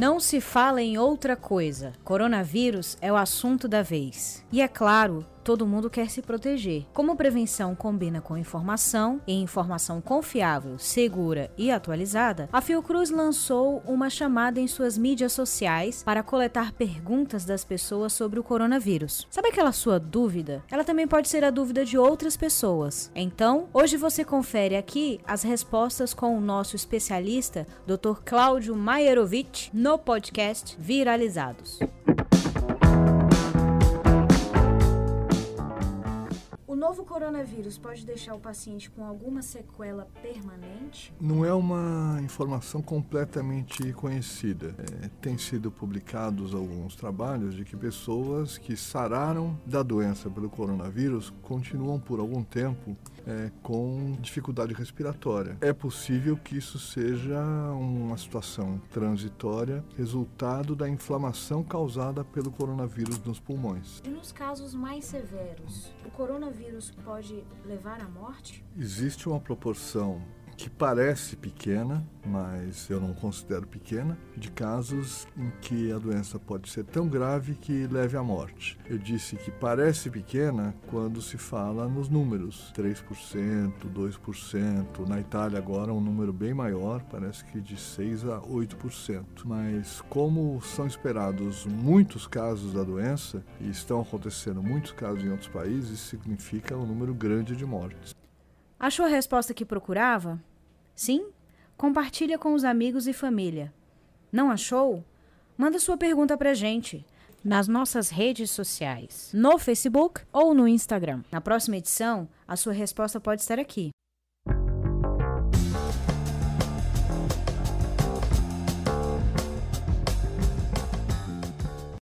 Não se fala em outra coisa. Coronavírus é o assunto da vez. E é claro, todo mundo quer se proteger. Como prevenção combina com informação e informação confiável, segura e atualizada, a Fiocruz lançou uma chamada em suas mídias sociais para coletar perguntas das pessoas sobre o coronavírus. Sabe aquela sua dúvida? Ela também pode ser a dúvida de outras pessoas. Então, hoje você confere aqui as respostas com o nosso especialista, Dr. Cláudio Maierovitch, no podcast Viralizados. Novo coronavírus pode deixar o paciente com alguma sequela permanente? Não é uma informação completamente conhecida. É, tem sido publicados alguns trabalhos de que pessoas que sararam da doença pelo coronavírus continuam por algum tempo é, com dificuldade respiratória. É possível que isso seja uma situação transitória, resultado da inflamação causada pelo coronavírus nos pulmões. E nos casos mais severos, o coronavírus pode levar à morte? Existe uma proporção que parece pequena, mas eu não considero pequena, de casos em que a doença pode ser tão grave que leve à morte. Eu disse que parece pequena quando se fala nos números, 3%, 2%. Na Itália agora um número bem maior, parece que de 6 a 8%. Mas como são esperados muitos casos da doença e estão acontecendo muitos casos em outros países, significa um número grande de mortes. Achou a resposta que procurava? Sim? Compartilha com os amigos e família. Não achou? Manda sua pergunta pra gente nas nossas redes sociais, no Facebook ou no Instagram. Na próxima edição, a sua resposta pode estar aqui.